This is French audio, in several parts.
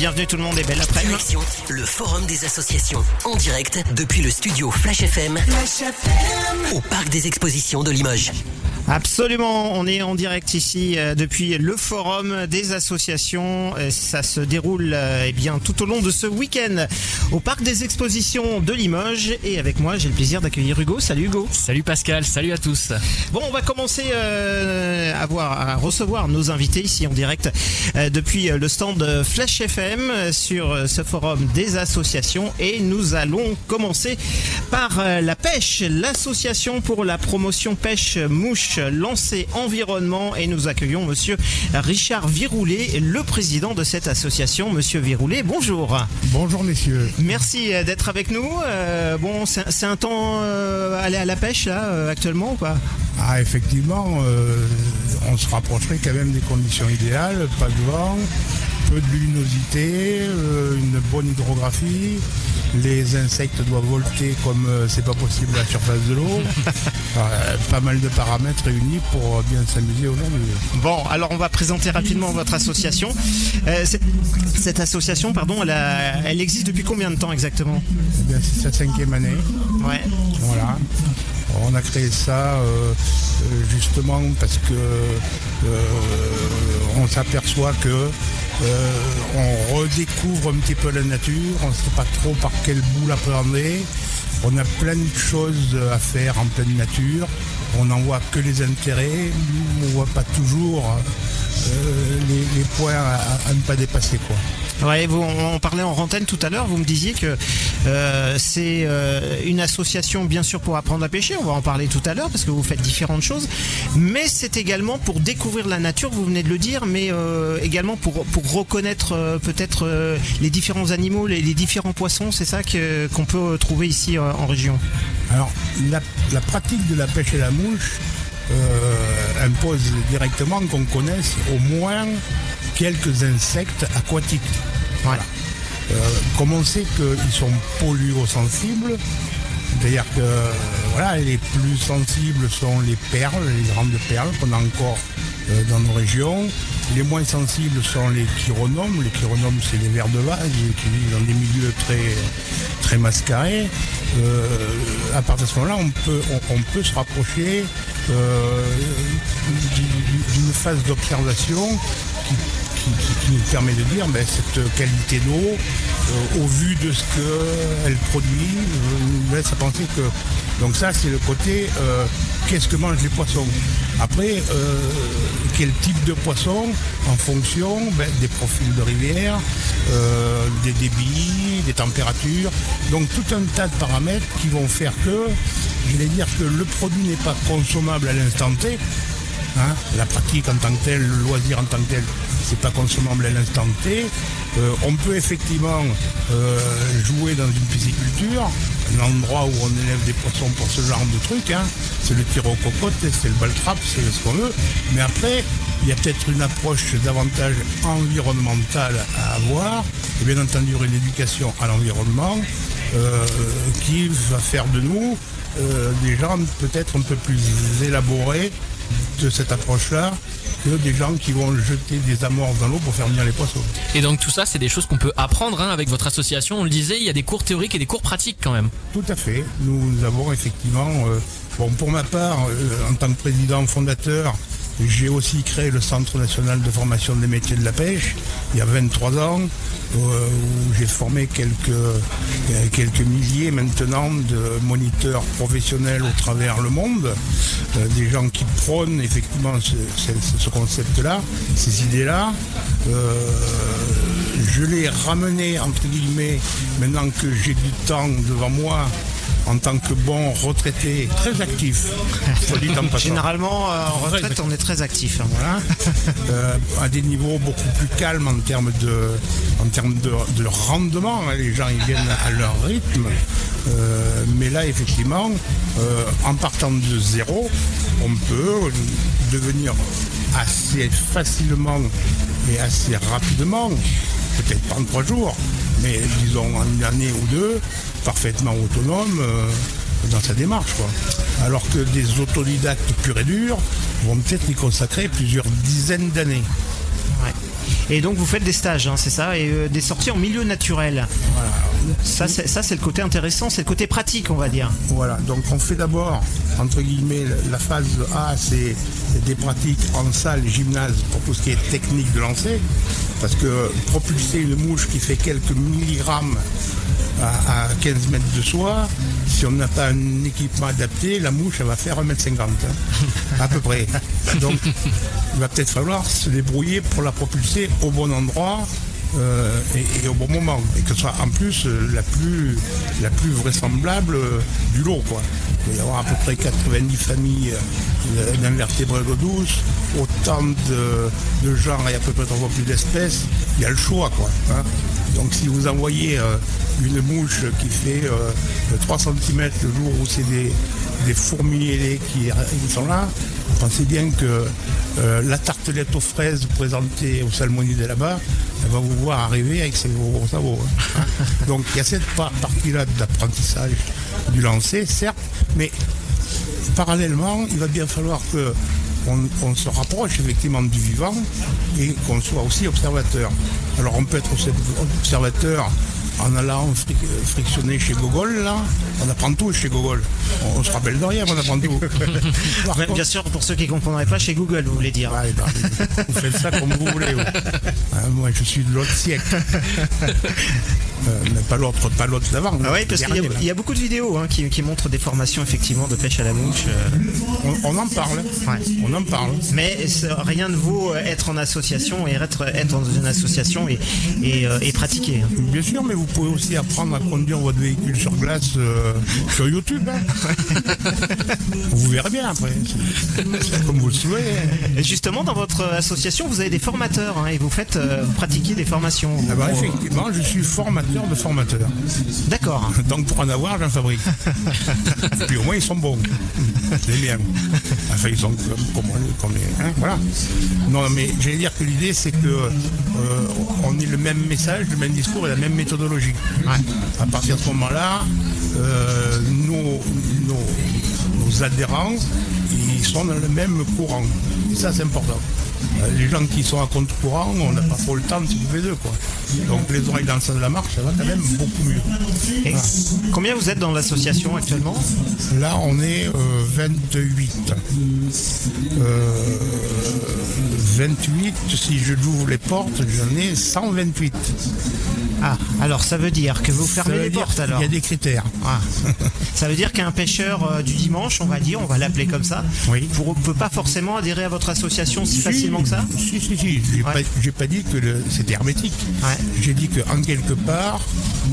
bienvenue tout le monde et belle après-midi. Le Forum des associations en direct depuis le studio Flash FM au Parc des Expositions de Limoges. Absolument, on est en direct ici euh, depuis le forum des associations. Euh, Ça se déroule euh, eh bien tout au long de ce week-end au parc des expositions de Limoges et avec moi j'ai le plaisir d'accueillir Hugo. Salut Hugo. Salut Pascal, salut à tous. Bon, on va commencer euh, à, voir, à recevoir nos invités ici en direct euh, depuis le stand Flash FM sur ce forum des associations et nous allons commencer par la pêche, l'association pour la promotion pêche mouche lancée environnement et nous accueillons monsieur Richard Viroulet, le président de cette association. Monsieur Viroulet, bonjour. Bonjour messieurs. Merci euh, d'être avec nous. Euh, bon, c'est un temps euh, aller à la pêche là actuellement ou pas? Ah effectivement, euh, on se rapprocherait quand même des conditions idéales, pas de vent, peu de luminosité, euh, une bonne hydrographie. Les insectes doivent volter comme euh, c'est pas possible à la surface de l'eau. Euh, pas mal de paramètres réunis pour bien s'amuser aujourd'hui. Bon, alors on va présenter rapidement votre association. Euh, cette, cette association, pardon, elle, a- elle existe depuis combien de temps exactement? Eh c'est sa cinquième année. Ouais. Voilà. On a créé ça euh, justement parce que euh, on s'aperçoit que euh, on redécouvre un petit peu la nature, on ne sait pas trop par quel bout la prendre. On a plein de choses à faire en pleine nature. On n'en voit que les intérêts, on ne voit pas toujours euh, les, points à, à ne pas dépasser. Quoi. Vous, on parlait en rentaine tout à l'heure, vous me disiez que euh, c'est euh, une association bien sûr pour apprendre à pêcher, on va en parler tout à l'heure parce que vous faites différentes choses, mais c'est également pour découvrir la nature, vous venez de le dire, mais euh, également pour, pour reconnaître peut-être les différents animaux, les, différents poissons, c'est ça qu'on peut trouver ici en région? Alors, la, pratique de la pêche et la mouche impose directement qu'on connaisse au moins quelques insectes aquatiques. Voilà. Euh, comme on sait qu'ils sont polluosensibles, c'est-à-dire que euh, voilà, les plus sensibles sont les perles, les grandes perles qu'on a encore euh, dans nos régions. Les moins sensibles sont les chironomes. Les chironomes, c'est les vers de vase qui vivent dans des milieux très, très mascarés. À partir de ce moment-là, on peut, on, peut se rapprocher du- d'une phase d'observation qui, qui- qui- nous permet de dire ben, cette qualité d'eau, euh, au vu de ce qu'elle produit, euh, nous laisse à penser que. Donc ça, c'est le côté euh, qu'est-ce que mangent les poissons? Après, quel type de poisson en fonction ben, des profils de rivière, des débits, des températures. Donc tout un tas de paramètres qui vont faire que, je vais dire que le produit n'est pas consommable à l'instant T, Hein, la pratique en tant que telle, le loisir en tant que tel, c'est pas consommable à l'instant T. Euh, on peut effectivement euh, jouer dans une pisciculture, un endroit où on élève des poissons pour ce genre de truc. hein. C'est le tir aux cocottes, c'est le ball trap, c'est ce qu'on veut. Mais après, il y a peut-être une approche davantage environnementale à avoir, et bien entendu une éducation à l'environnement euh, qui va faire de nous des gens peut-être un peu plus élaborés de cette approche-là que des gens qui vont jeter des amorces dans l'eau pour faire venir les poissons. Et donc tout ça, c'est des choses qu'on peut apprendre hein, avec votre association. On le disait, il y a des cours théoriques et des cours pratiques quand même. Tout à fait. Nous avons effectivement, euh, bon, pour ma part, euh, en tant que président fondateur, j'ai aussi créé le Centre national de formation des métiers de la pêche il y a 23 ans, euh, où j'ai formé quelques, euh, quelques milliers maintenant de moniteurs professionnels au travers le monde, euh, des gens qui prônent effectivement ce, ce- ce concept-là, ces idées-là. Je l'ai ramené, entre guillemets, maintenant que j'ai du temps devant moi, en tant que bon retraité, très actif. Généralement, euh, en retraite, on est très actif. hein. Voilà. Euh, à des niveaux beaucoup plus calmes en termes de, en termes de, de rendement. hein. Les gens ils viennent à leur rythme. Euh, mais là, effectivement, euh, en partant de zéro, on peut devenir assez facilement et assez rapidement, peut-être pas en trois jours, mais disons en une année ou deux, parfaitement autonome. euh, dans sa démarche. Quoi. Alors que des autodidactes purs et durs vont peut-être y consacrer plusieurs dizaines d'années. Ouais. Et donc vous faites des stages, hein, c'est ça, et des sorties en milieu naturel. Ça, c'est, ça, c'est le côté intéressant, c'est le côté pratique, on va dire. Voilà, donc on fait d'abord, entre guillemets, la phase A, c'est des pratiques en salle, gymnase, pour tout ce qui est technique de lancer. Parce que propulser une mouche qui fait quelques milligrammes à, 15 mètres de soi, si on n'a pas un équipement adapté, la mouche, elle va faire 1m50, hein, à peu près. Donc, il va peut-être falloir se débrouiller pour la propulser au bon endroit, euh, et, au bon moment. Et que ce soit en plus euh, la, plus, la plus vraisemblable euh, du lot. Quoi. Il va y avoir à peu près 90 familles d'invertébrés d'eau douce, autant de, genres et à peu près trois fois plus d'espèces. Il y a le choix. Quoi, hein. Donc si vous envoyez une mouche qui fait 3 cm le jour où c'est des, des fourmis ailées qui, sont là, pensez bien que la tartelette aux fraises présentée au salmonide là-bas, elle va vous voir arriver avec ses gros sabots. Hein. Donc il y a cette partie-là d'apprentissage du lancer, certes, mais parallèlement, il va bien falloir que on, se rapproche effectivement du vivant et qu'on soit aussi observateur. Alors on peut être observateur en allant frictionner chez Gogol, là, on apprend tout chez Gogol. On, se rappelle de rien, on apprend tout. bien sûr, pour ceux qui ne comprendraient pas, chez Google, vous voulez dire. vous faites ça comme vous voulez. Ah, moi, je suis de l'autre siècle. Euh, mais pas l'autre, pas l'autre d'avant. Ah oui, parce qu'il y, a beaucoup de vidéos hein, qui, montrent des formations effectivement de pêche à la mouche. Euh. On, en parle. On en parle. Mais rien ne vaut être en association et être, être dans une association et, et, euh, pratiquer. Hein. Bien sûr, mais vous pouvez aussi apprendre à conduire votre véhicule sur glace sur YouTube. Hein. vous verrez bien après. comme vous le souhaitez. Et justement, dans votre association, vous avez des formateurs et vous faites pratiquer des formations. Ah bah, effectivement, je suis formateur de formateurs. D'accord. Donc pour en avoir, j'en fabrique. Et puis au moins ils sont bons. Les miens. Enfin, ils sont comme, comme, hein, voilà. Non, mais j'allais dire que l'idée c'est que euh, on ait le même message, le même discours et la même méthodologie. À partir de ce moment-là, euh, nos, nos adhérents, ils sont dans le même courant. Et ça, c'est important. Euh, les gens qui sont à contre-courant, on n'a pas trop le temps de s'occuper d'eux. Quoi. Donc les oreilles dans le sens de la marche, ça va quand même beaucoup mieux. Combien vous êtes dans l'association actuellement? Là, on est 28. Euh, 28, euh, si je l'ouvre les portes, j'en ai 128. Ah, alors ça veut dire que vous fermez les portes alors Il y a des critères. Ah. ça veut dire qu'un pêcheur euh, du dimanche, on va dire, on va l'appeler comme ça, oui. ne peut pas forcément adhérer à votre association si, facilement que ça Si, si, si. J'ai pas, dit que c'était hermétique. J'ai dit qu'en quelque part,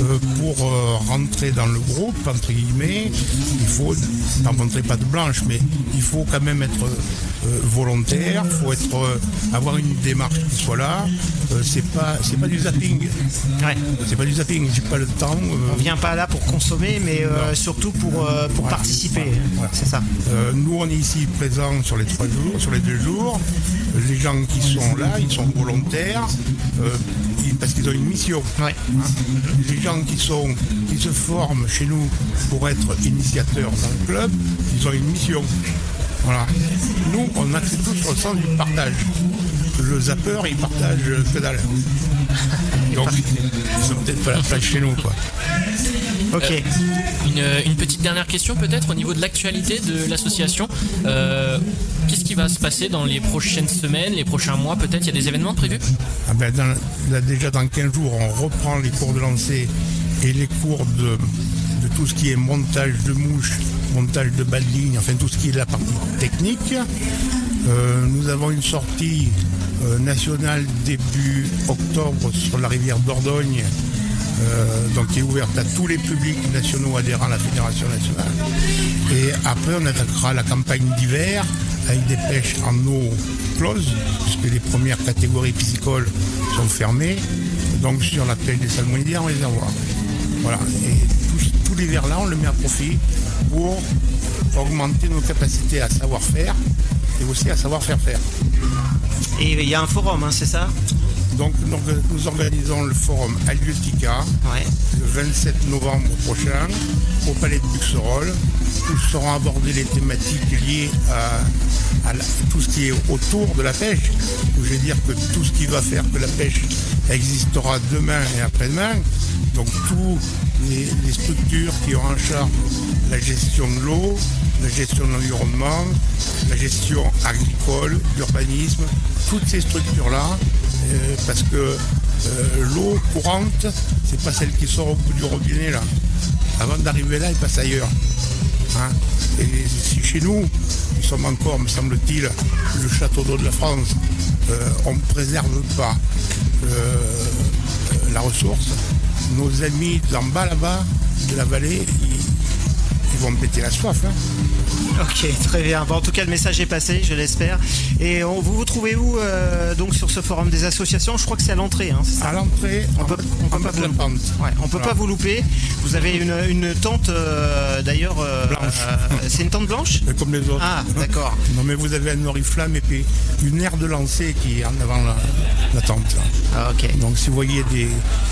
euh, pour euh, rentrer dans le groupe, entre guillemets, il faut, pas montrer pas de blanche, mais il faut quand même être volontaire, il faut être, avoir une démarche qui soit là. c'est pas, pas du zapping. C'est pas du zapping, j'ai pas le temps. Euh. On vient pas là pour consommer, mais euh, surtout pour, euh, pour participer. C'est ça. nous, on est ici présents sur les trois jours, sur les deux jours. Les gens qui sont là, ils sont volontaires parce qu'ils ont une mission. Hein. Les gens qui sont qui se forment chez nous pour être initiateurs dans le club, ils ont une mission. Voilà. Nous, on accède tous sur le sens du partage. Le zapper, il partage que dalle. Donc, ils sont peut-être pas la place chez nous, quoi. Ok. Euh, une, petite dernière question peut-être au niveau de l'actualité de l'association. Euh, qu'est-ce qui va se passer dans les prochaines semaines, les prochains mois Peut-être? Il y a des événements prévus? Ah ben, Déjà dans 15 jours, on reprend les cours de lancer et les cours de, tout ce qui est montage de mouches, montage de balles lignes, enfin tout ce qui est la partie technique. Euh, nous avons une sortie euh, nationale début octobre sur la rivière Dordogne, euh, donc qui est ouverte à tous les publics nationaux adhérents à la Fédération nationale. Et après, on attaquera la campagne d'hiver avec des pêches en eau close, puisque les premières catégories piscicoles sont fermées. Donc sur la pêche des salmonidiers en réservoir. Voilà. Et tout, l'hiver là, on le met à profit pour augmenter nos capacités à savoir faire et aussi à savoir faire faire. Et il y a un forum, hein, c'est ça? Donc nous, organisons le forum Aliotica le 27 novembre prochain au Palais de Buxerolles où seront abordées les thématiques liées à, tout ce qui est autour de la pêche. Où je vais dire que tout ce qui va faire que la pêche existera demain et après-demain. Donc tous les, les structures qui ont en charge la gestion de l'eau, la gestion de l'environnement, la gestion agricole, l'urbanisme, toutes ces structures-là, euh, parce que euh, l'eau courante, c'est pas celle qui sort au bout du robinet là. Avant d'arriver là, elle passe ailleurs. Hein. Et si chez nous, nous sommes encore, me semble-t-il, le château d'eau de la France, euh, on ne préserve pas la ressource, nos amis d'en bas là-bas, de la vallée, ils, vont me péter la soif. Hein. Ok, très bien. Bon, en tout cas, le message est passé, je l'espère. Et on, vous vous trouvez où euh, donc sur ce forum des associations? Je crois que c'est à l'entrée. Hein, à l'entrée, on peut, on peut pas vous louper. Ouais, on peut pas vous louper. Vous avez une, une tente euh, d'ailleurs. Euh, c'est une tente blanche? Comme les autres. Ah, d'accord. non, mais vous avez un oriflamme et puis une aire de lancer qui est en avant la, tente. Ah, ok. Donc si vous voyez des,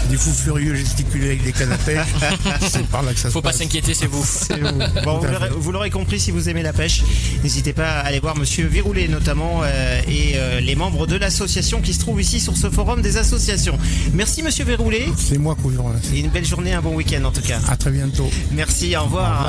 des fous furieux gesticuler avec des canapés, c'est par là que ça Faut pas s'inquiéter, c'est vous. Vous. Bon, vous l'aurez compris si vous aimez la pêche, n'hésitez pas à aller voir Monsieur Viroulet notamment euh, et euh, les membres de l'association qui se trouvent ici sur ce forum des associations. Merci Monsieur Viroulet. C'est moi qui vous remercie. Et une belle journée, un bon week-end en tout cas. À très bientôt. Merci, Au revoir.